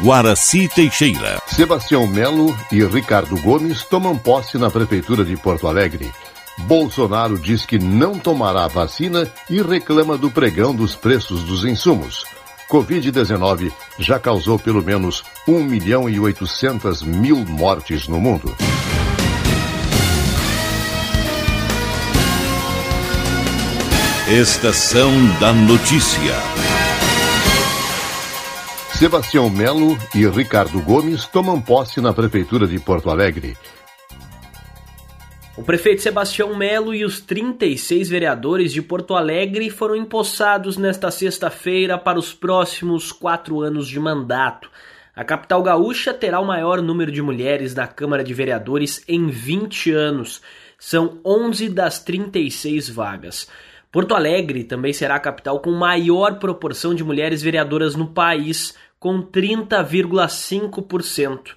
Guaraci Teixeira. Sebastião Melo e Ricardo Gomes tomam posse na Prefeitura de Porto Alegre. Bolsonaro diz que não tomará vacina e reclama do pregão dos preços dos insumos. Covid-19 já causou pelo menos 1 milhão e 800 mil mortes no mundo. Estação da Notícia. Sebastião Melo e Ricardo Gomes tomam posse na Prefeitura de Porto Alegre. O prefeito Sebastião Melo e os 36 vereadores de Porto Alegre foram empossados nesta sexta-feira para os próximos quatro anos de mandato. A capital gaúcha terá o maior número de mulheres na Câmara de Vereadores em 20 anos. São 11 das 36 vagas. Porto Alegre também será a capital com maior proporção de mulheres vereadoras no país, com 30,5%.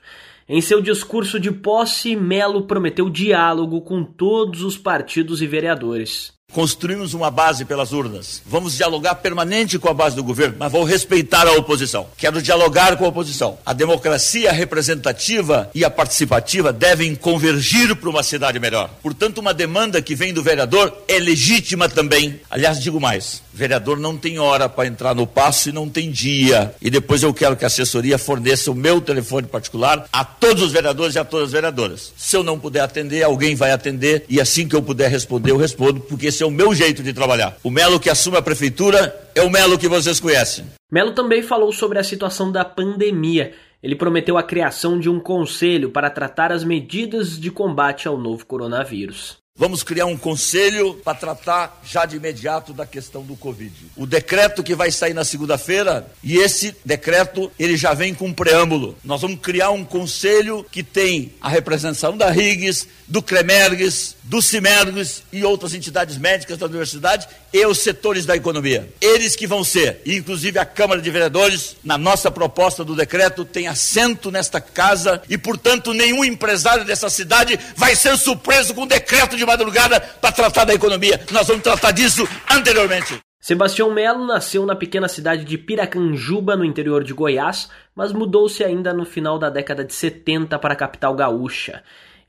Em seu discurso de posse, Melo prometeu diálogo com todos os partidos e vereadores. Construímos uma base pelas urnas. Vamos dialogar permanente com a base do governo, mas vou respeitar a oposição. Quero dialogar com a oposição. A democracia representativa e a participativa devem convergir para uma cidade melhor. Portanto, uma demanda que vem do vereador é legítima também. Aliás, digo mais: vereador não tem hora para entrar no passo e não tem dia. E depois eu quero que a assessoria forneça o meu telefone particular a todos os vereadores e a todas as vereadoras. Se eu não puder atender, alguém vai atender e assim que eu puder responder, eu respondo, porque esse é o meu jeito de trabalhar. O Melo que assume a prefeitura é o Melo que vocês conhecem. Melo também falou sobre a situação da pandemia. Ele prometeu a criação de um conselho para tratar as medidas de combate ao novo coronavírus. Vamos criar um conselho para tratar já de imediato da questão do Covid. O decreto que vai sair na segunda-feira, e esse decreto ele já vem com um preâmbulo. Nós vamos criar um conselho que tem a representação da RIGS, do CREMERGS, do CIMERGS e outras entidades médicas da universidade e os setores da economia. Eles que vão ser, inclusive a Câmara de Vereadores, na nossa proposta do decreto, tem assento nesta casa e, portanto, nenhum empresário dessa cidade vai ser surpreso com o decreto de madrugada para tratar da economia. Nós vamos tratar disso anteriormente. Sebastião Melo nasceu na pequena cidade de Piracanjuba, no interior de Goiás, mas mudou-se ainda no final da década de 70 para a capital gaúcha.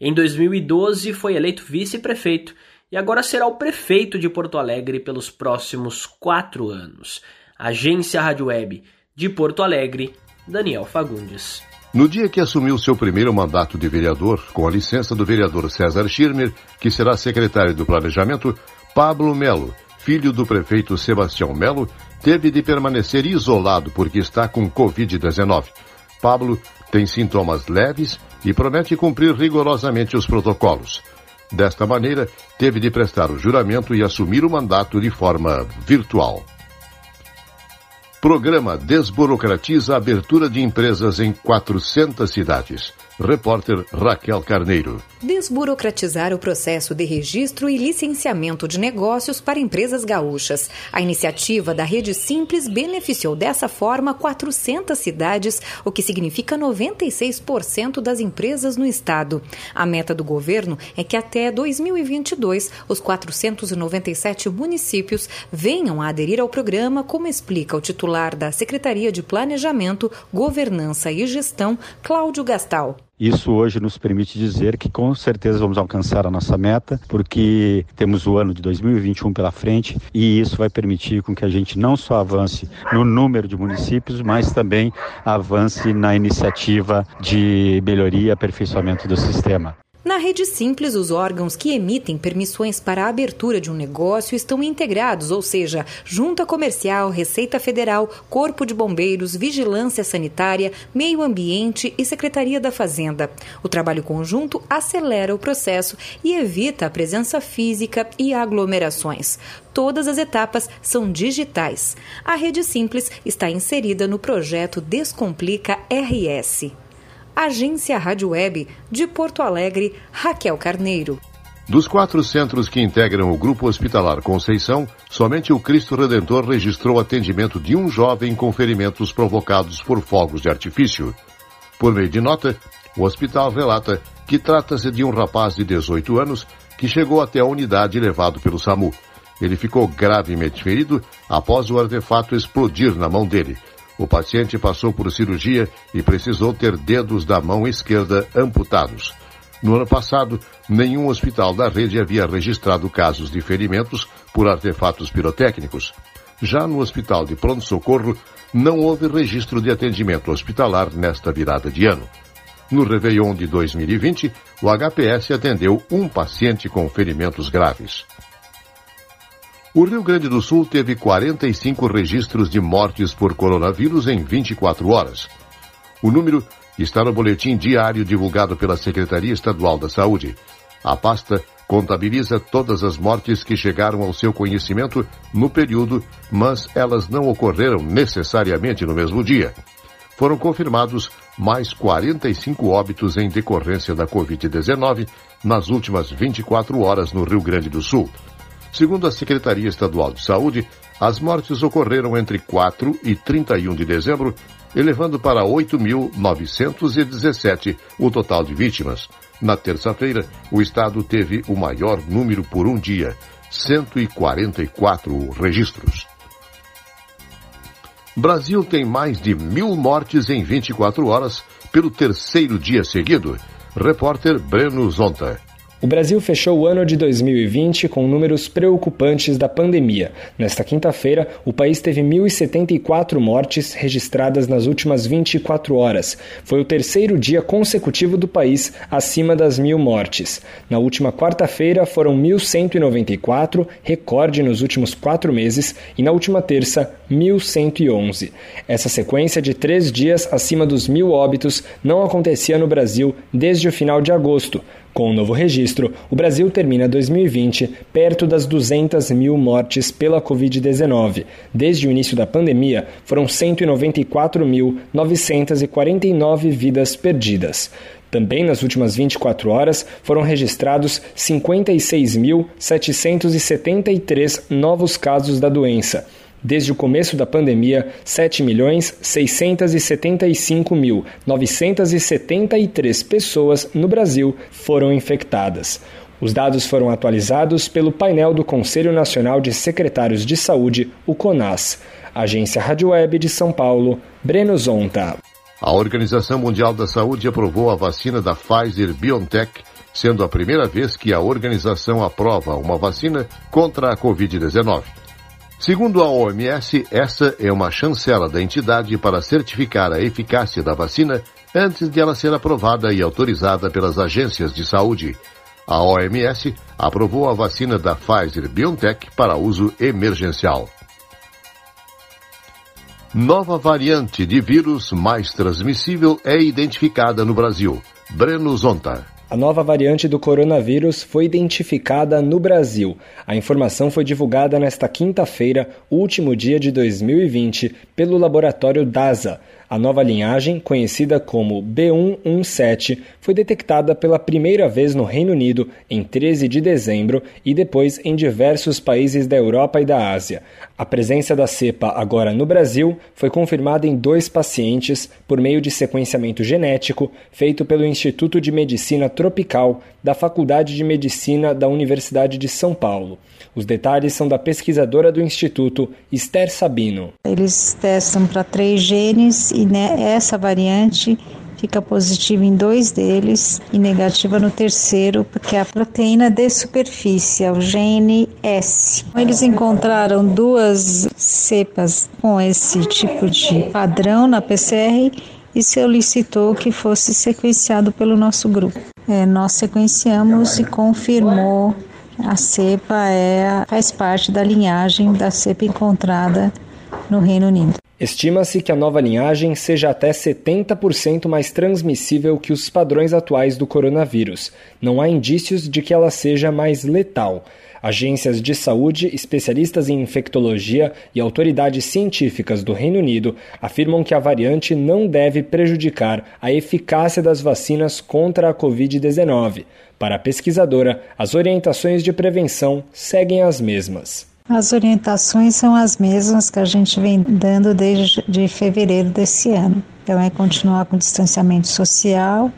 Em 2012 foi eleito vice-prefeito e agora será o prefeito de Porto Alegre pelos próximos quatro anos. Agência Rádio Web de Porto Alegre, Daniel Fagundes. No dia que assumiu seu primeiro mandato de vereador, com a licença do vereador César Schirmer, que será secretário do Planejamento, Pablo Melo, filho do prefeito Sebastião Melo, teve de permanecer isolado porque está com Covid-19. Pablo tem sintomas leves e promete cumprir rigorosamente os protocolos. Desta maneira, teve de prestar o juramento e assumir o mandato de forma virtual. Programa desburocratiza a abertura de empresas em 400 cidades. Repórter Raquel Carneiro. Desburocratizar o processo de registro e licenciamento de negócios para empresas gaúchas. A iniciativa da Rede Simples beneficiou dessa forma 400 cidades, o que significa 96% das empresas no estado. A meta do governo é que até 2022 os 497 municípios venham a aderir ao programa, como explica o titular da Secretaria de Planejamento, Governança e Gestão, Cláudio Gastal. Isso hoje nos permite dizer que com certeza vamos alcançar a nossa meta, porque temos o ano de 2021 pela frente e isso vai permitir com que a gente não só avance no número de municípios, mas também avance na iniciativa de melhoria e aperfeiçoamento do sistema. Na rede simples, os órgãos que emitem permissões para a abertura de um negócio estão integrados, ou seja, Junta Comercial, Receita Federal, Corpo de Bombeiros, Vigilância Sanitária, Meio Ambiente e Secretaria da Fazenda. O trabalho conjunto acelera o processo e evita a presença física e aglomerações. Todas as etapas são digitais. A rede simples está inserida no projeto Descomplica RS. Agência Rádio Web de Porto Alegre, Raquel Carneiro. Dos quatro centros que integram o Grupo Hospitalar Conceição, somente o Cristo Redentor registrou atendimento de um jovem com ferimentos provocados por fogos de artifício. Por meio de nota, o hospital relata que trata-se de um rapaz de 18 anos que chegou até a unidade levado pelo SAMU. Ele ficou gravemente ferido após o artefato explodir na mão dele. O paciente passou por cirurgia e precisou ter dedos da mão esquerda amputados. No ano passado, nenhum hospital da rede havia registrado casos de ferimentos por artefatos pirotécnicos. Já no hospital de pronto-socorro, não houve registro de atendimento hospitalar nesta virada de ano. No Réveillon de 2020, o HPS atendeu um paciente com ferimentos graves. O Rio Grande do Sul teve 45 registros de mortes por coronavírus em 24 horas. O número está no boletim diário divulgado pela Secretaria Estadual da Saúde. A pasta contabiliza todas as mortes que chegaram ao seu conhecimento no período, mas elas não ocorreram necessariamente no mesmo dia. Foram confirmados mais 45 óbitos em decorrência da Covid-19 nas últimas 24 horas no Rio Grande do Sul. Segundo a Secretaria Estadual de Saúde, as mortes ocorreram entre 4 e 31 de dezembro, elevando para 8.917 o total de vítimas. Na terça-feira, o estado teve o maior número por um dia, 144 registros. Brasil tem mais de mil mortes em 24 horas pelo terceiro dia seguido. Repórter Breno Zonta. O Brasil fechou o ano de 2020 com números preocupantes da pandemia. Nesta quinta-feira, o país teve 1.074 mortes registradas nas últimas 24 horas. Foi o terceiro dia consecutivo do país acima das mil mortes. Na última quarta-feira, foram 1.194, recorde nos últimos quatro meses, e na última terça, 1.111. Essa sequência de três dias acima dos mil óbitos não acontecia no Brasil desde o final de agosto. Com o novo registro, o Brasil termina 2020 perto das 200 mil mortes pela Covid-19. Desde o início da pandemia, foram 194.949 vidas perdidas. Também nas últimas 24 horas foram registrados 56.773 novos casos da doença. Desde o começo da pandemia, 7.675.973 pessoas no Brasil foram infectadas. Os dados foram atualizados pelo painel do Conselho Nacional de Secretários de Saúde, o CONAS. Agência Rádio Web de São Paulo, Breno Zonta. A Organização Mundial da Saúde aprovou a vacina da Pfizer BioNTech, sendo a primeira vez que a organização aprova uma vacina contra a Covid-19. Segundo a OMS, essa é uma chancela da entidade para certificar a eficácia da vacina antes de ela ser aprovada e autorizada pelas agências de saúde. A OMS aprovou a vacina da Pfizer BioNTech para uso emergencial. Nova variante de vírus mais transmissível é identificada no Brasil. Breno Zonta. A nova variante do coronavírus foi identificada no Brasil. A informação foi divulgada nesta quinta-feira, último dia de 2020, pelo laboratório DASA. A nova linhagem, conhecida como B117, foi detectada pela primeira vez no Reino Unido em 13 de dezembro e depois em diversos países da Europa e da Ásia. A presença da cepa agora no Brasil foi confirmada em dois pacientes por meio de sequenciamento genético feito pelo Instituto de Medicina Tropical da Faculdade de Medicina da Universidade de São Paulo. Os detalhes são da pesquisadora do Instituto, Esther Sabino. Eles testam para três genes e essa variante fica positiva em dois deles e negativa no terceiro, porque é a proteína de superfície, é o gene S. Eles encontraram duas cepas com esse tipo de padrão na PCR e solicitou que fosse sequenciado pelo nosso grupo. É, nós sequenciamos e confirmou a cepa é, faz parte da linhagem da cepa encontrada no Reino Unido. Estima-se que a nova linhagem seja até 70% mais transmissível que os padrões atuais do coronavírus. Não há indícios de que ela seja mais letal. Agências de saúde, especialistas em infectologia e autoridades científicas do Reino Unido afirmam que a variante não deve prejudicar a eficácia das vacinas contra a Covid-19. Para a pesquisadora, as orientações de prevenção seguem as mesmas. As orientações são as mesmas que a gente vem dando desde de fevereiro desse ano. Então, é continuar com distanciamento social,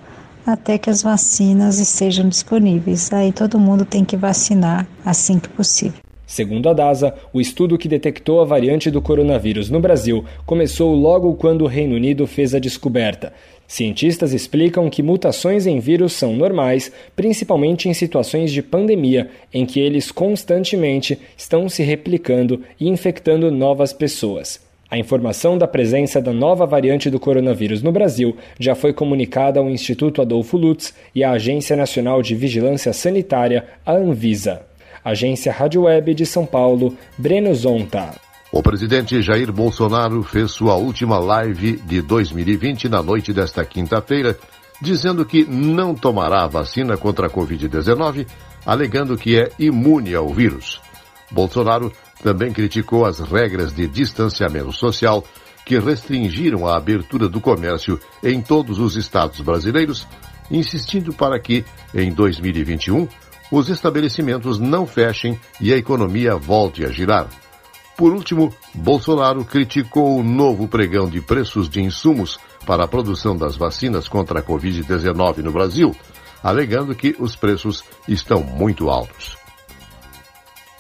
até que as vacinas estejam disponíveis. Aí todo mundo tem que vacinar assim que possível. Segundo a DASA, o estudo que detectou a variante do coronavírus no Brasil começou logo quando o Reino Unido fez a descoberta. Cientistas explicam que mutações em vírus são normais, principalmente em situações de pandemia, em que eles constantemente estão se replicando e infectando novas pessoas. A informação da presença da nova variante do coronavírus no Brasil já foi comunicada ao Instituto Adolfo Lutz e à Agência Nacional de Vigilância Sanitária, a Anvisa. Agência Rádio Web de São Paulo, Breno Zonta. O presidente Jair Bolsonaro fez sua última live de 2020 na noite desta quinta-feira, dizendo que não tomará a vacina contra a Covid-19, alegando que é imune ao vírus. Bolsonaro também criticou as regras de distanciamento social que restringiram a abertura do comércio em todos os estados brasileiros, insistindo para que, em 2021, os estabelecimentos não fechem e a economia volte a girar. Por último, Bolsonaro criticou o novo pregão de preços de insumos para a produção das vacinas contra a Covid-19 no Brasil, alegando que os preços estão muito altos.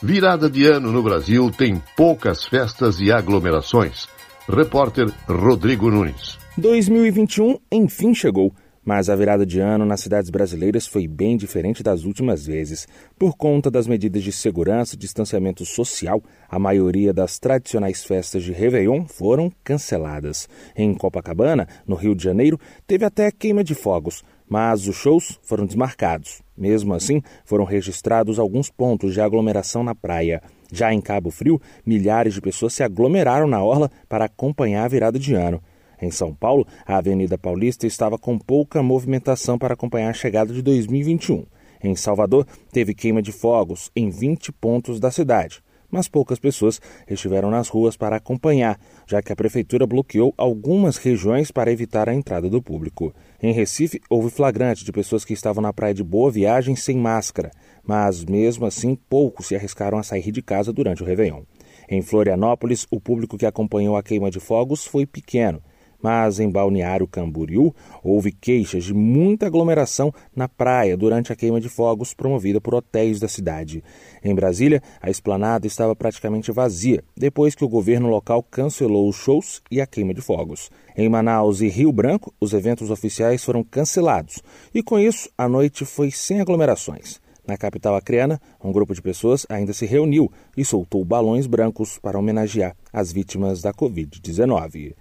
Virada de ano no Brasil tem poucas festas e aglomerações. Repórter Rodrigo Nunes. 2021 enfim chegou mas a virada de ano nas cidades brasileiras foi bem diferente das últimas vezes. Por conta das medidas de segurança e distanciamento social, a maioria das tradicionais festas de Réveillon foram canceladas. Em Copacabana, no Rio de Janeiro, teve até queima de fogos, mas os shows foram desmarcados. Mesmo assim, foram registrados alguns pontos de aglomeração na praia. Já em Cabo Frio, milhares de pessoas se aglomeraram na orla para acompanhar a virada de ano. Em São Paulo, a Avenida Paulista estava com pouca movimentação para acompanhar a chegada de 2021. Em Salvador, teve queima de fogos em 20 pontos da cidade, mas poucas pessoas estiveram nas ruas para acompanhar, já que a prefeitura bloqueou algumas regiões para evitar a entrada do público. Em Recife, houve flagrante de pessoas que estavam na praia de Boa Viagem sem máscara, mas mesmo assim poucos se arriscaram a sair de casa durante o Réveillon. Em Florianópolis, o público que acompanhou a queima de fogos foi pequeno mas em Balneário Camboriú houve queixas de muita aglomeração na praia durante a queima de fogos promovida por hotéis da cidade. Em Brasília, a esplanada estava praticamente vazia depois que o governo local cancelou os shows e a queima de fogos. Em Manaus e Rio Branco, os eventos oficiais foram cancelados e com isso a noite foi sem aglomerações. Na capital acreana, um grupo de pessoas ainda se reuniu e soltou balões brancos para homenagear as vítimas da Covid-19.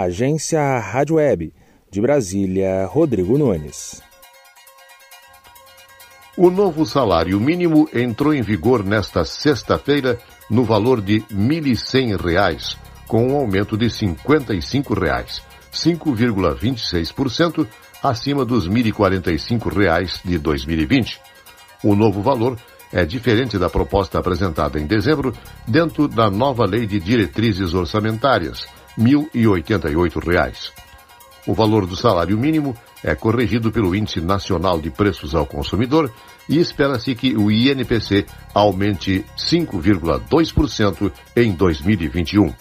Agência Rádio Web. De Brasília, Rodrigo Nunes. O novo salário mínimo entrou em vigor nesta sexta-feira no valor de R$ 1.100, com um aumento de 55 reais, 5,26% acima dos R$ 1.045 de 2020. O novo valor é diferente da proposta apresentada em dezembro dentro da nova Lei de Diretrizes Orçamentárias, R$ 1.088. O valor do salário mínimo é corrigido pelo Índice Nacional de Preços ao Consumidor e espera-se que o INPC aumente 5,2% em 2021.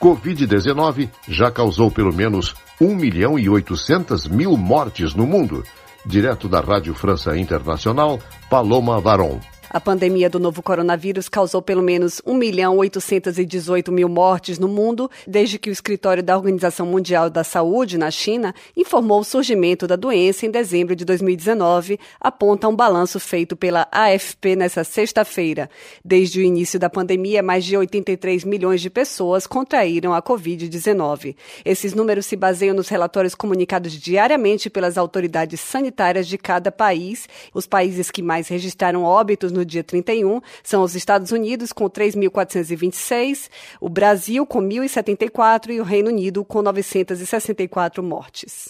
Covid-19 já causou pelo menos 1 milhão e 800 mil mortes no mundo. Direto da Rádio França Internacional, Paloma Varon. A pandemia do novo coronavírus causou pelo menos 1 milhão 818 mil mortes no mundo desde que o escritório da Organização Mundial da Saúde, na China, informou o surgimento da doença em dezembro de 2019, aponta um balanço feito pela AFP nesta sexta-feira. Desde o início da pandemia, mais de 83 milhões de pessoas contraíram a Covid-19. Esses números se baseiam nos relatórios comunicados diariamente pelas autoridades sanitárias de cada país. Os países que mais registraram óbitos no no dia 31 são os Estados Unidos, com 3.426, o Brasil, com 1.074 e o Reino Unido, com 964 mortes.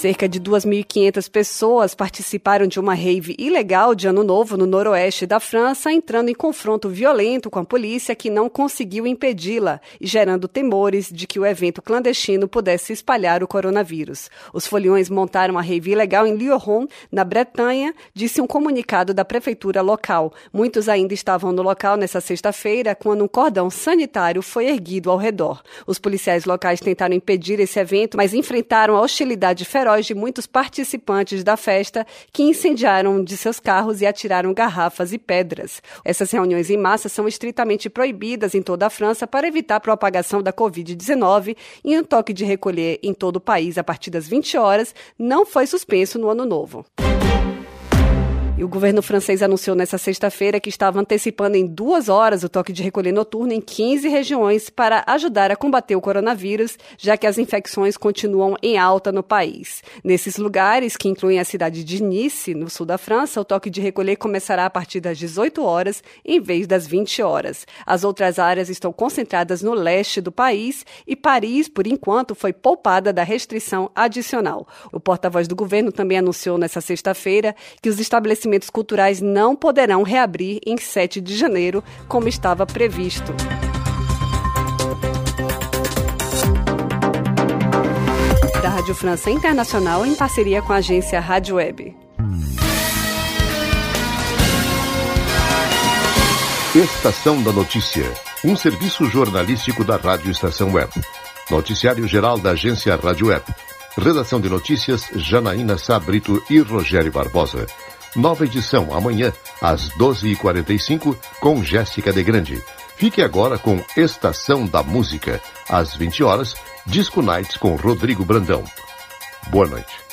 Cerca de 2.500 pessoas participaram de uma rave ilegal de Ano Novo no noroeste da França, entrando em confronto violento com a polícia que não conseguiu impedi-la e gerando temores de que o evento clandestino pudesse espalhar o coronavírus. Os foliões montaram a rave ilegal em Lyon, na Bretanha, disse um comunicado da prefeitura local. Muitos ainda estavam no local nessa sexta-feira quando um cordão sanitário foi erguido ao redor. Os policiais locais tentaram impedir esse evento, mas enfrentaram a hostilidade feroz de muitos participantes da festa que incendiaram de seus carros e atiraram garrafas e pedras. Essas reuniões em massa são estritamente proibidas em toda a França para evitar a propagação da Covid-19 e um toque de recolher em todo o país a partir das 20 horas não foi suspenso no ano novo. E o governo francês anunciou nesta sexta-feira que estava antecipando em duas horas o toque de recolher noturno em 15 regiões para ajudar a combater o coronavírus, já que as infecções continuam em alta no país. Nesses lugares, que incluem a cidade de Nice, no sul da França, o toque de recolher começará a partir das 18 horas, em vez das 20 horas. As outras áreas estão concentradas no leste do país e Paris, por enquanto, foi poupada da restrição adicional. O porta-voz do governo também anunciou nesta sexta-feira que os estabelecimentos estabelecimentos culturais não poderão reabrir em 7 de janeiro, como estava previsto. Da Rádio França Internacional, em parceria com a agência Rádio Web. Estação da Notícia, um serviço jornalístico da Rádio Estação Web. Noticiário geral da agência Rádio Web. Redação de notícias Janaína Sabrito e Rogério Barbosa. Nova edição amanhã, às 12h45, com Jéssica de Grande. Fique agora com Estação da Música. Às 20 horas, Disco Nights com Rodrigo Brandão. Boa noite.